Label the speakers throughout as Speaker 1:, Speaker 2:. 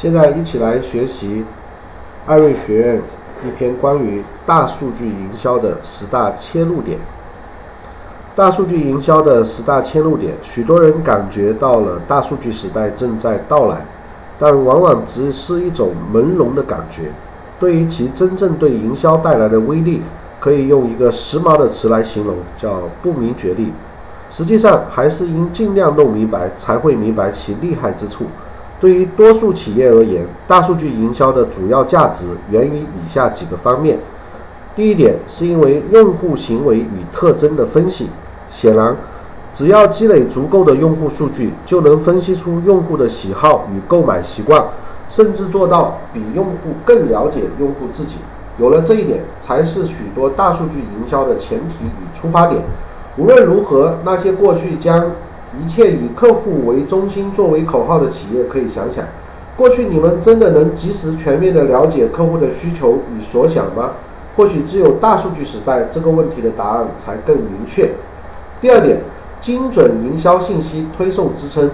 Speaker 1: 现在一起来学习艾瑞学院一篇关于大数据营销的十大切入点。大数据营销的十大切入点，许多人感觉到了大数据时代正在到来，但往往只是一种朦胧的感觉。对于其真正对营销带来的威力，可以用一个时髦的词来形容，叫不明觉厉。实际上，还是应尽量弄明白，才会明白其厉害之处。对于多数企业而言，大数据营销的主要价值源于以下几个方面。第一点，是因为用户行为与特征的分析。显然，只要积累足够的用户数据，就能分析出用户的喜好与购买习惯，甚至做到比用户更了解用户自己。有了这一点，才是许多大数据营销的前提与出发点。无论如何，那些过去将一切以客户为中心作为口号的企业，可以想想：过去你们真的能及时、全面地了解客户的需求与所想吗？或许只有大数据时代，这个问题的答案才更明确。第二点，精准营销信息推送支撑。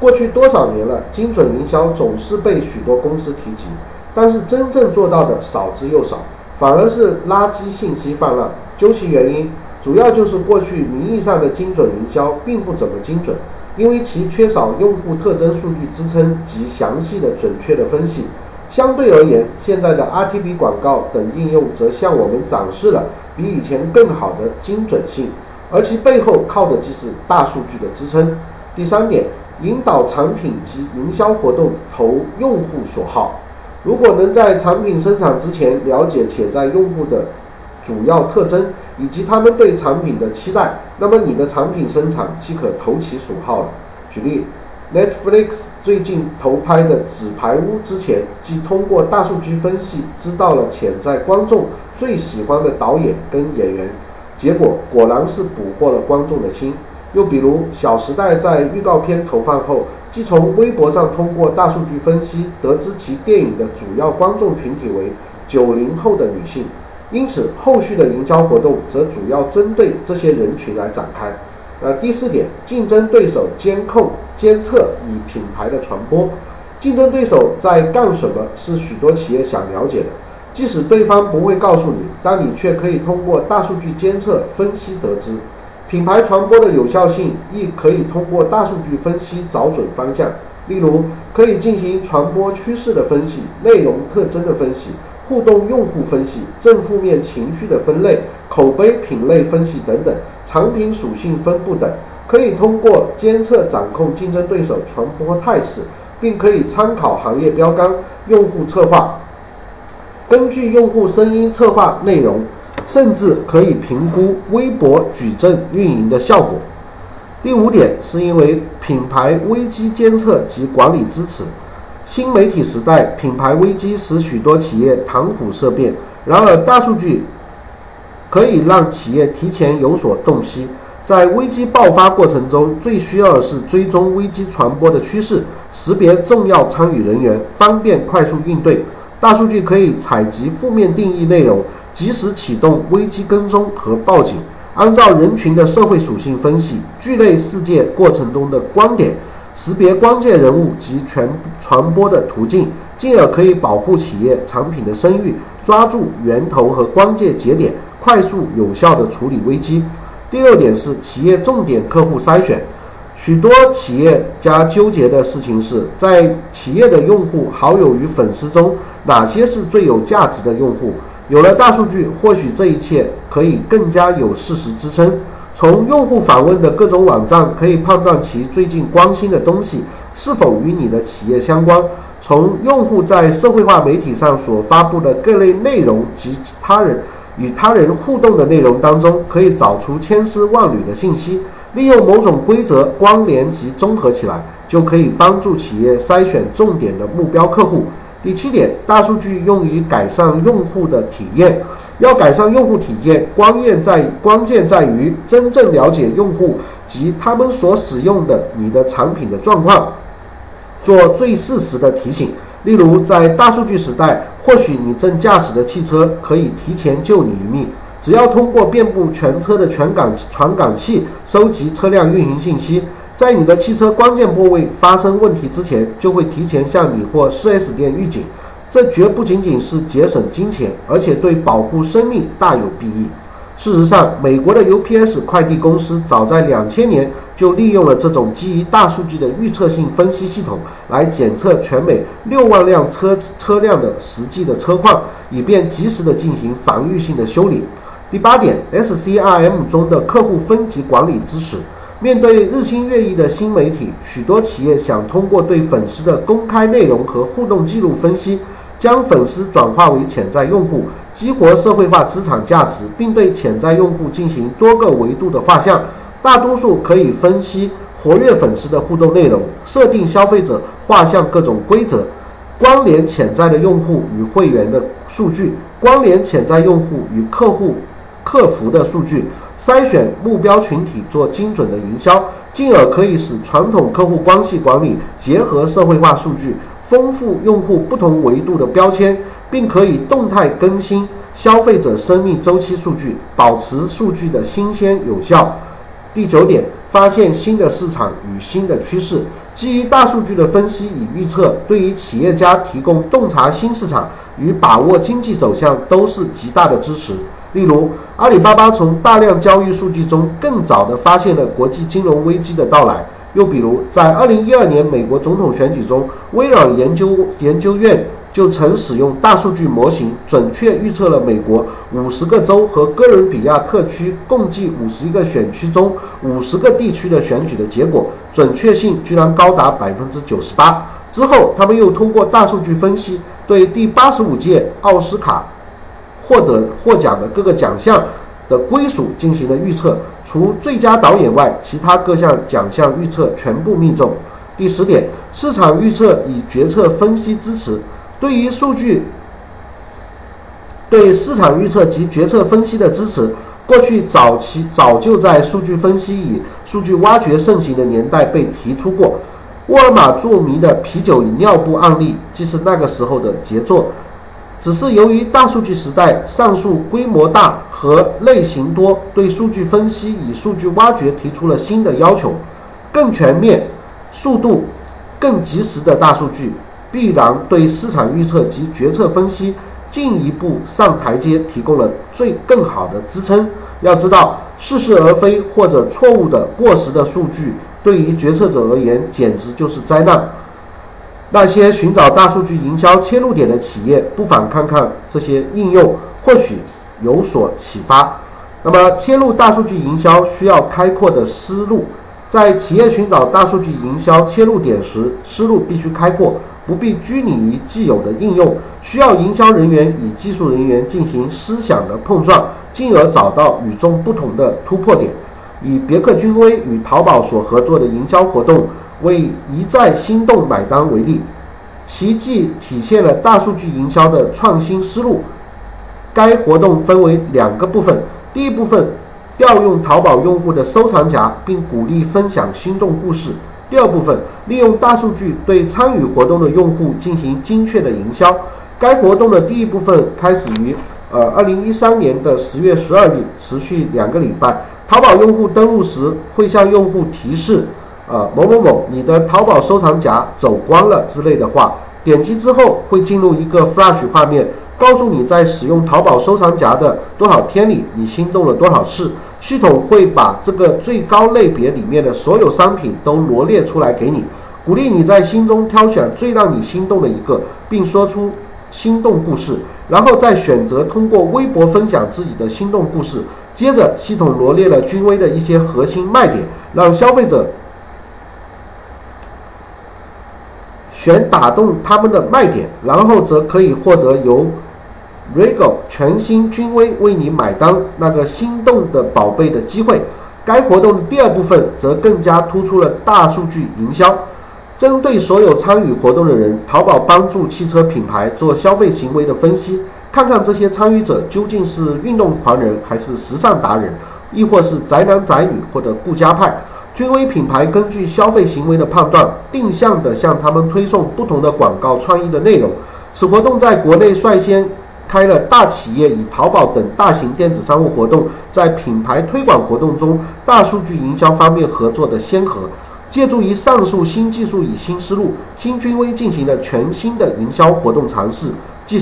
Speaker 1: 过去多少年了，精准营销总是被许多公司提及，但是真正做到的少之又少，反而是垃圾信息泛滥。究其原因，主要就是过去名义上的精准营销并不怎么精准，因为其缺少用户特征数据支撑及详细的、准确的分析。相对而言，现在的 RTB 广告等应用则向我们展示了比以前更好的精准性，而其背后靠的即是大数据的支撑。第三点，引导产品及营销活动投用户所好。如果能在产品生产之前了解潜在用户的主要特征，以及他们对产品的期待，那么你的产品生产即可投其所好了。举例，Netflix 最近投拍的《纸牌屋》之前，即通过大数据分析知道了潜在观众最喜欢的导演跟演员，结果果然是捕获了观众的心。又比如，《小时代》在预告片投放后，即从微博上通过大数据分析得知其电影的主要观众群体为九零后的女性。因此，后续的营销活动则主要针对这些人群来展开。呃，第四点，竞争对手监控监测与品牌的传播。竞争对手在干什么？是许多企业想了解的。即使对方不会告诉你，但你却可以通过大数据监测分析得知。品牌传播的有效性亦可以通过大数据分析找准方向。例如，可以进行传播趋势的分析、内容特征的分析。互动用户分析、正负面情绪的分类、口碑品类分析等等，产品属性分布等，可以通过监测掌控竞争对手传播态势，并可以参考行业标杆、用户策划，根据用户声音策划内容，甚至可以评估微博矩阵运营的效果。第五点，是因为品牌危机监测及管理支持。新媒体时代，品牌危机使许多企业谈虎色变。然而，大数据可以让企业提前有所洞悉，在危机爆发过程中，最需要的是追踪危机传播的趋势，识别重要参与人员，方便快速应对。大数据可以采集负面定义内容，及时启动危机跟踪和报警，按照人群的社会属性分析聚类事件过程中的观点。识别关键人物及传传播的途径，进而可以保护企业产品的声誉，抓住源头和关键节点，快速有效地处理危机。第六点是企业重点客户筛选。许多企业家纠结的事情是在企业的用户、好友与粉丝中，哪些是最有价值的用户？有了大数据，或许这一切可以更加有事实支撑。从用户访问的各种网站可以判断其最近关心的东西是否与你的企业相关。从用户在社会化媒体上所发布的各类内容及他人与他人互动的内容当中，可以找出千丝万缕的信息。利用某种规则关联及综合起来，就可以帮助企业筛选重点的目标客户。第七点，大数据用于改善用户的体验。要改善用户体验，关键在关键在于真正了解用户及他们所使用的你的产品的状况，做最适时的提醒。例如，在大数据时代，或许你正驾驶的汽车可以提前救你一命。只要通过遍布全车的传感传感器收集车辆运行信息，在你的汽车关键部位发生问题之前，就会提前向你或 4S 店预警。这绝不仅仅是节省金钱，而且对保护生命大有裨益。事实上，美国的 UPS 快递公司早在两千年就利用了这种基于大数据的预测性分析系统，来检测全美六万辆车车辆的实际的车况，以便及时的进行防御性的修理。第八点，SCRM 中的客户分级管理支持。面对日新月异的新媒体，许多企业想通过对粉丝的公开内容和互动记录分析。将粉丝转化为潜在用户，激活社会化资产价值，并对潜在用户进行多个维度的画像。大多数可以分析活跃粉丝的互动内容，设定消费者画像各种规则，关联潜在的用户与会员的数据，关联潜在用户与客户客服的数据，筛选目标群体做精准的营销，进而可以使传统客户关系管理结合社会化数据。丰富用户不同维度的标签，并可以动态更新消费者生命周期数据，保持数据的新鲜有效。第九点，发现新的市场与新的趋势，基于大数据的分析与预测，对于企业家提供洞察新市场与把握经济走向都是极大的支持。例如，阿里巴巴从大量交易数据中更早地发现了国际金融危机的到来。又比如，在二零一二年美国总统选举中，微软研究研究院就曾使用大数据模型，准确预测了美国五十个州和哥伦比亚特区共计五十一个选区中五十个地区的选举的结果，准确性居然高达百分之九十八。之后，他们又通过大数据分析，对第八十五届奥斯卡获得获奖的各个奖项的归属进行了预测。除最佳导演外，其他各项奖项预测全部命中。第十点，市场预测与决策分析支持。对于数据，对市场预测及决策分析的支持，过去早期早就在数据分析与数据挖掘盛行的年代被提出过。沃尔玛著名的啤酒与尿布案例，即是那个时候的杰作。只是由于大数据时代，上述规模大和类型多，对数据分析与数据挖掘提出了新的要求。更全面、速度更及时的大数据，必然对市场预测及决策分析进一步上台阶提供了最更好的支撑。要知道，似是而非或者错误的过时的数据，对于决策者而言，简直就是灾难。那些寻找大数据营销切入点的企业，不妨看看这些应用，或许有所启发。那么，切入大数据营销需要开阔的思路，在企业寻找大数据营销切入点时，思路必须开阔，不必拘泥于既有的应用，需要营销人员与技术人员进行思想的碰撞，进而找到与众不同的突破点。以别克君威与淘宝所合作的营销活动。为一再心动买单为例，其既体现了大数据营销的创新思路。该活动分为两个部分，第一部分调用淘宝用户的收藏夹，并鼓励分享心动故事；第二部分利用大数据对参与活动的用户进行精确的营销。该活动的第一部分开始于呃二零一三年的十月十二日，持续两个礼拜。淘宝用户登录时会向用户提示。啊，某某某，你的淘宝收藏夹走光了之类的话，点击之后会进入一个 Flash 画面，告诉你在使用淘宝收藏夹的多少天里，你心动了多少次。系统会把这个最高类别里面的所有商品都罗列出来给你，鼓励你在心中挑选最让你心动的一个，并说出心动故事，然后再选择通过微博分享自己的心动故事。接着，系统罗列了君威的一些核心卖点，让消费者。选打动他们的卖点，然后则可以获得由 Regal 全新君威为你买单那个心动的宝贝的机会。该活动的第二部分则更加突出了大数据营销，针对所有参与活动的人，淘宝帮助汽车品牌做消费行为的分析，看看这些参与者究竟是运动狂人，还是时尚达人，亦或是宅男宅女或者顾家派。君威品牌根据消费行为的判断，定向的向他们推送不同的广告创意的内容。此活动在国内率先开了大企业与淘宝等大型电子商务活动在品牌推广活动中大数据营销方面合作的先河。借助于上述新技术与新思路，新君威进行了全新的营销活动尝试，即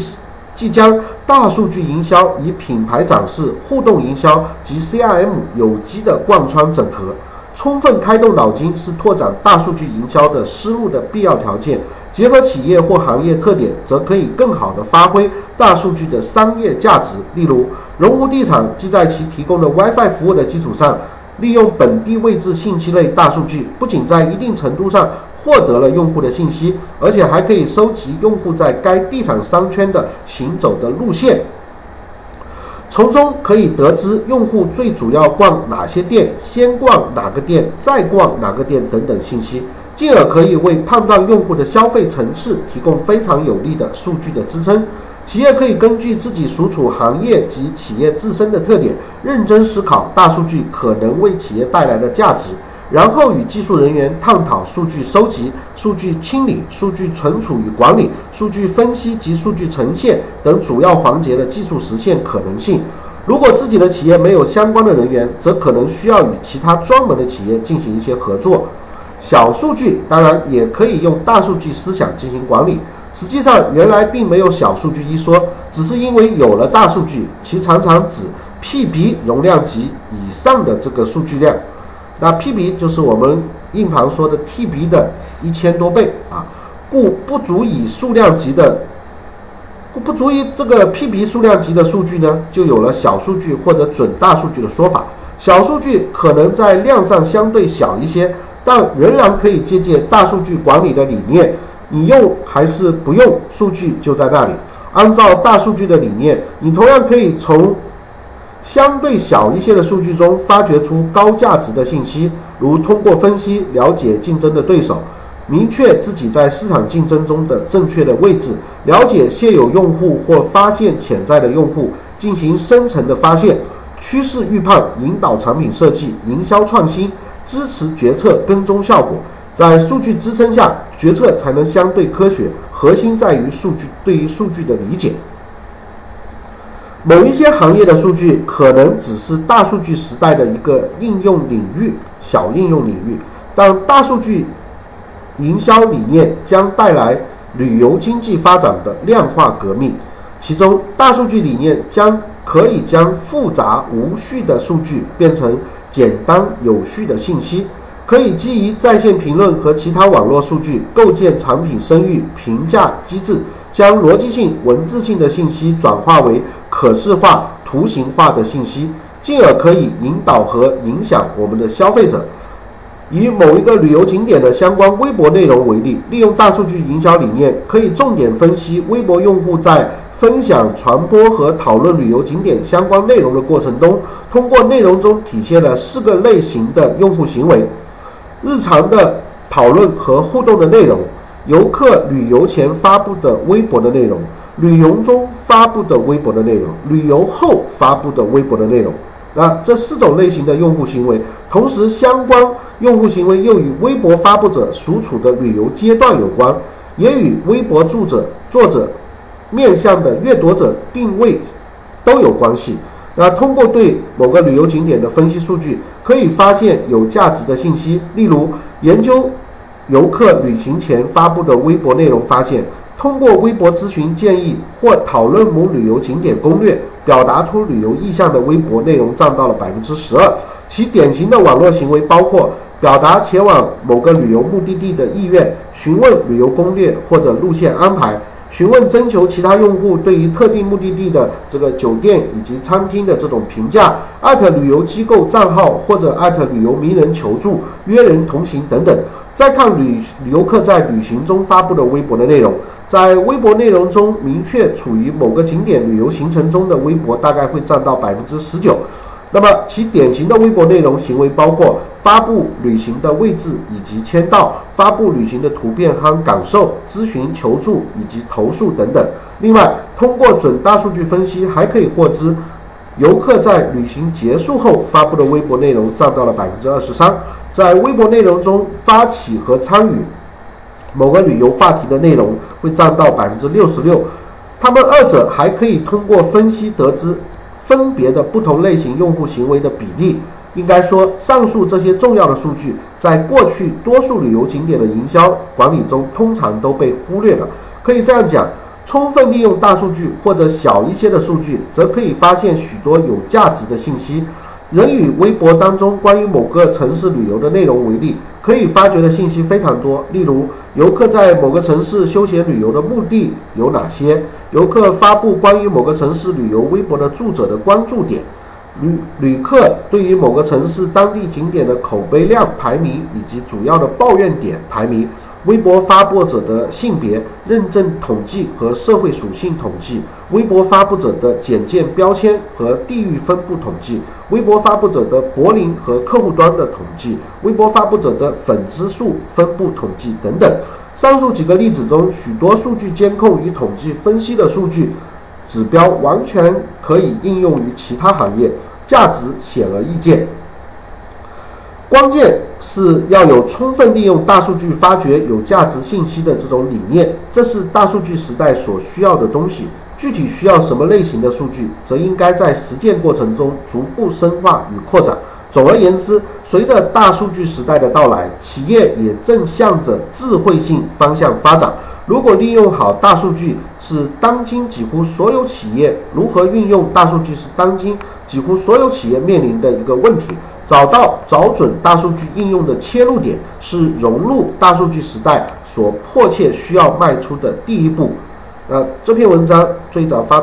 Speaker 1: 即将大数据营销与品牌展示、互动营销及 CRM 有机的贯穿整合。充分开动脑筋是拓展大数据营销的思路的必要条件。结合企业或行业特点，则可以更好地发挥大数据的商业价值。例如，龙湖地产即在其提供的 WiFi 服务的基础上，利用本地位置信息类大数据，不仅在一定程度上获得了用户的信息，而且还可以收集用户在该地产商圈的行走的路线，从中可以得知用户最主要逛哪些店，先逛哪个店，再逛哪个店等等信息。进而可以为判断用户的消费层次提供非常有力的数据的支撑。企业可以根据自己所处行业及企业自身的特点，认真思考大数据可能为企业带来的价值，然后与技术人员探讨数据收集、数据清理、数据存储与管理、数据分析及数据呈现等主要环节的技术实现可能性。如果自己的企业没有相关的人员，则可能需要与其他专门的企业进行一些合作。小数据当然也可以用大数据思想进行管理。实际上，原来并没有小数据一说，只是因为有了大数据，其常常指 PB 容量级以上的这个数据量。那 PB 就是我们硬盘说的 TB 的一千多倍啊，故不足以数量级的，不足以这个 PB 数量级的数据呢，就有了小数据或者准大数据的说法。小数据可能在量上相对小一些。但仍然可以借鉴大数据管理的理念，你用还是不用，数据就在那里。按照大数据的理念，你同样可以从相对小一些的数据中发掘出高价值的信息，如通过分析了解竞争的对手，明确自己在市场竞争中的正确的位置，了解现有用户或发现潜在的用户，进行深层的发现、趋势预判、引导产品设计、营销创新。支持决策跟踪效果，在数据支撑下，决策才能相对科学。核心在于数据对于数据的理解。某一些行业的数据可能只是大数据时代的一个应用领域，小应用领域。但大数据营销理念将带来旅游经济发展的量化革命。其中，大数据理念将可以将复杂无序的数据变成。简单有序的信息，可以基于在线评论和其他网络数据构建产品声誉评价机制，将逻辑性、文字性的信息转化为可视化、图形化的信息，进而可以引导和影响我们的消费者。以某一个旅游景点的相关微博内容为例，利用大数据营销理念，可以重点分析微博用户在。分享、传播和讨论旅游景点相关内容的过程中，通过内容中体现了四个类型的用户行为：日常的讨论和互动的内容，游客旅游前发布的微博的内容，旅游中发布的微博的内容，旅游后发布的微博的内容。那这四种类型的用户行为，同时相关用户行为又与微博发布者所处的旅游阶段有关，也与微博作者作者。面向的阅读者定位都有关系。那通过对某个旅游景点的分析数据，可以发现有价值的信息。例如，研究游客旅行前发布的微博内容，发现通过微博咨询建议或讨论某旅游景点攻略，表达出旅游意向的微博内容占到了百分之十二。其典型的网络行为包括表达前往某个旅游目的地的意愿，询问旅游攻略或者路线安排。询问征求其他用户对于特定目的地的这个酒店以及餐厅的这种评价，艾特旅游机构账号或者艾特旅游名人求助、约人同行等等。再看旅游客在旅行中发布的微博的内容，在微博内容中明确处于某个景点旅游行程中的微博大概会占到百分之十九。那么其典型的微博内容行为包括。发布旅行的位置以及签到，发布旅行的图片和感受，咨询求助以及投诉等等。另外，通过准大数据分析，还可以获知游客在旅行结束后发布的微博内容占到了百分之二十三。在微博内容中发起和参与某个旅游话题的内容会占到百分之六十六。他们二者还可以通过分析得知分别的不同类型用户行为的比例。应该说，上述这些重要的数据，在过去多数旅游景点的营销管理中，通常都被忽略了。可以这样讲，充分利用大数据或者小一些的数据，则可以发现许多有价值的信息。人与微博当中关于某个城市旅游的内容为例，可以发掘的信息非常多。例如，游客在某个城市休闲旅游的目的有哪些？游客发布关于某个城市旅游微博的住者的关注点。旅旅客对于某个城市当地景点的口碑量排名以及主要的抱怨点排名，微博发布者的性别认证统计和社会属性统计，微博发布者的简介标签和地域分布统计，微博发布者的柏林和客户端的统计，微博发布者的粉丝数分布统计等等。上述几个例子中，许多数据监控与统计分析的数据。指标完全可以应用于其他行业，价值显而易见。关键是要有充分利用大数据发掘有价值信息的这种理念，这是大数据时代所需要的东西。具体需要什么类型的数据，则应该在实践过程中逐步深化与扩展。总而言之，随着大数据时代的到来，企业也正向着智慧性方向发展。如果利用好大数据，是当今几乎所有企业如何运用大数据是当今几乎所有企业面临的一个问题。找到找准大数据应用的切入点，是融入大数据时代所迫切需要迈出的第一步。呃，这篇文章最早发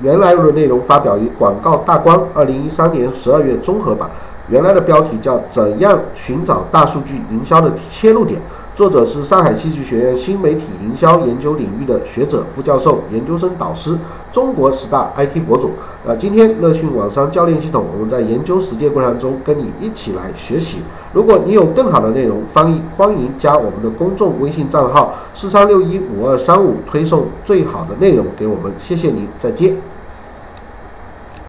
Speaker 1: 原来的内容发表于《广告大观》二零一三年十二月综合版，原来的标题叫“怎样寻找大数据营销的切入点”。作者是上海戏剧学院新媒体营销研究领域的学者、副教授、研究生导师，中国十大 IT 博主。啊，今天乐讯网商教练系统，我们在研究实践过程中跟你一起来学习。如果你有更好的内容翻译，欢迎加我们的公众微信账号四三六一五二三五，推送最好的内容给我们。谢谢您，再见。